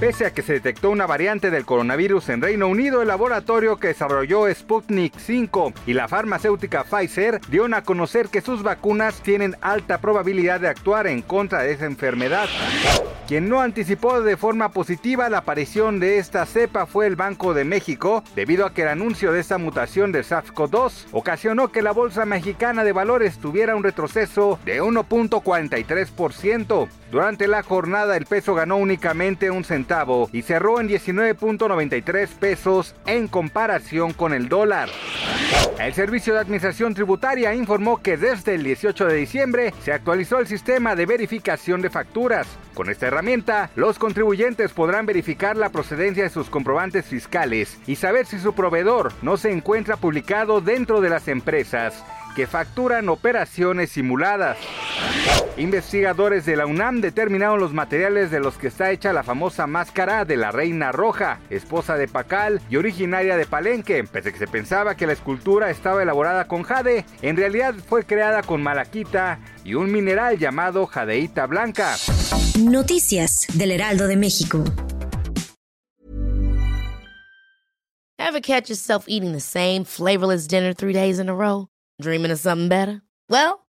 Pese a que se detectó una variante del coronavirus en Reino Unido, el laboratorio que desarrolló Sputnik 5 y la farmacéutica Pfizer dieron a conocer que sus vacunas tienen alta probabilidad de actuar en contra de esa enfermedad. Quien no anticipó de forma positiva la aparición de esta cepa fue el Banco de México, debido a que el anuncio de esta mutación del SARS-CoV-2 ocasionó que la Bolsa Mexicana de Valores tuviera un retroceso de 1.43%. Durante la jornada el peso ganó únicamente un centavo y cerró en 19.93 pesos en comparación con el dólar. El Servicio de Administración Tributaria informó que desde el 18 de diciembre se actualizó el sistema de verificación de facturas. Con esta herramienta, los contribuyentes podrán verificar la procedencia de sus comprobantes fiscales y saber si su proveedor no se encuentra publicado dentro de las empresas que facturan operaciones simuladas. Investigadores de la UNAM determinaron los materiales de los que está hecha la famosa máscara de la Reina Roja, esposa de Pacal y originaria de Palenque. Pese a que se pensaba que la escultura estaba elaborada con jade, en realidad fue creada con malaquita y un mineral llamado jadeíta blanca. Noticias del Heraldo de México. Ever catch yourself eating the same flavorless dinner three days in a row? Dreaming of something better? Well,